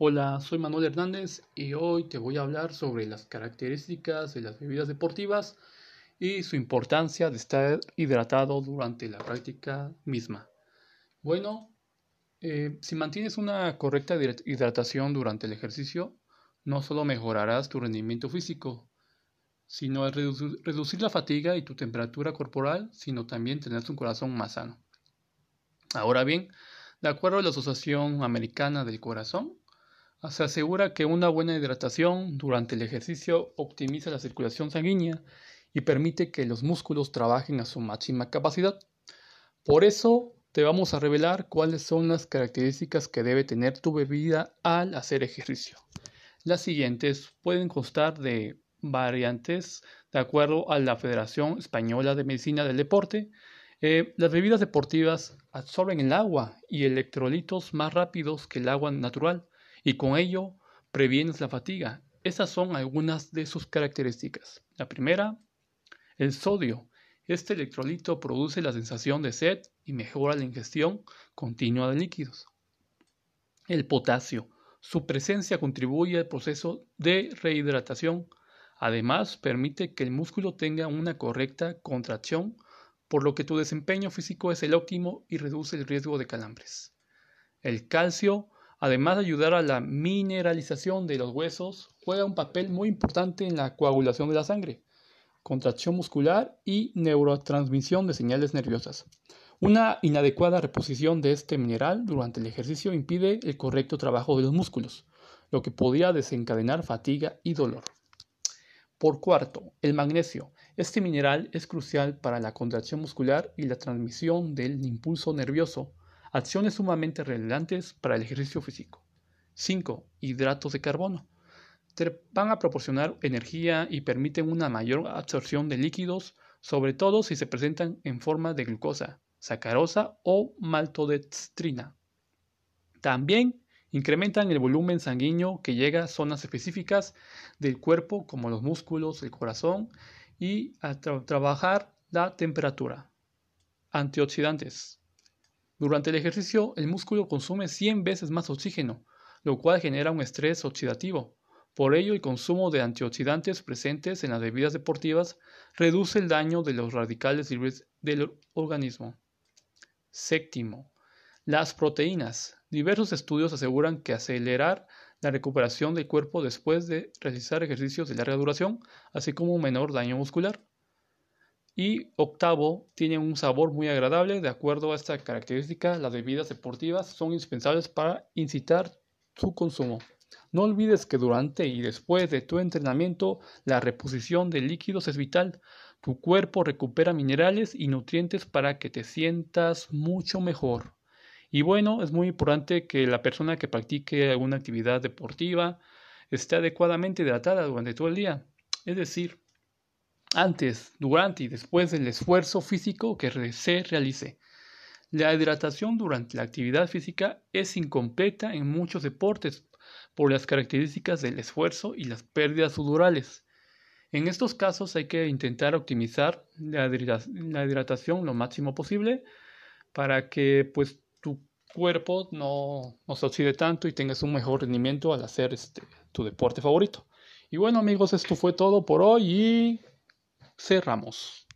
Hola, soy Manuel Hernández y hoy te voy a hablar sobre las características de las bebidas deportivas y su importancia de estar hidratado durante la práctica misma. Bueno, eh, si mantienes una correcta hidratación durante el ejercicio, no solo mejorarás tu rendimiento físico, sino al reducir, la fatiga y tu temperatura corporal, sino también tendrás un corazón más sano. Ahora bien, de acuerdo a la Asociación Americana del Corazón, se asegura que una buena hidratación durante el ejercicio optimiza la circulación sanguínea y permite que los músculos trabajen a su máxima capacidad. Por eso te vamos a revelar cuáles son las características que debe tener tu bebida al hacer ejercicio. Las siguientes pueden constar de variantes de acuerdo a la Federación Española de Medicina del Deporte. Eh, las bebidas deportivas absorben el agua y electrolitos más rápidos que el agua natural y con ello previenes la fatiga. Esas son algunas de sus características. La primera, el sodio. Este electrolito produce la sensación de sed y mejora la ingestión continua de líquidos. El potasio. Su presencia contribuye al proceso de rehidratación. Además, permite que el músculo tenga una correcta contracción, por lo que tu desempeño físico es el óptimo y reduce el riesgo de calambres. El calcio además de ayudar a la mineralización de los huesos, juega un papel muy importante en la coagulación de la sangre, contracción muscular y neurotransmisión de señales nerviosas. Una inadecuada reposición de este mineral durante el ejercicio impide el correcto trabajo de los músculos, lo que podría desencadenar fatiga y dolor. Por cuarto, el magnesio. Este mineral es crucial para la contracción muscular y la transmisión del impulso nervioso, Acciones sumamente relevantes para el ejercicio físico. 5. Hidratos de carbono. Van a proporcionar energía y permiten una mayor absorción de líquidos, sobre todo si se presentan en forma de glucosa, sacarosa o maltodextrina. También incrementan el volumen sanguíneo que llega a zonas específicas del cuerpo como los músculos, el corazón y a trabajar la temperatura. Antioxidantes. Durante el ejercicio, el músculo consume 100 veces más oxígeno, lo cual genera un estrés oxidativo. Por ello, el consumo de antioxidantes presentes en las bebidas deportivas reduce el daño de los radicales libres del organismo. Séptimo, las proteínas. Diversos estudios aseguran que acelerar la recuperación del cuerpo después de realizar ejercicios de larga duración, así como un menor daño muscular. Y octavo, tiene un sabor muy agradable. De acuerdo a esta característica, las bebidas deportivas son indispensables para incitar su consumo. No olvides que durante y después de tu entrenamiento, la reposición de líquidos es vital. Tu cuerpo recupera minerales y nutrientes para que te sientas mucho mejor. Y bueno, es muy importante que la persona que practique alguna actividad deportiva esté adecuadamente hidratada durante todo el día. Es decir, antes, durante y después del esfuerzo físico que se realice. La hidratación durante la actividad física es incompleta en muchos deportes por las características del esfuerzo y las pérdidas sudorales. En estos casos hay que intentar optimizar la hidratación lo máximo posible para que pues tu cuerpo no, no se oxide tanto y tengas un mejor rendimiento al hacer este, tu deporte favorito. Y bueno amigos, esto fue todo por hoy cerramos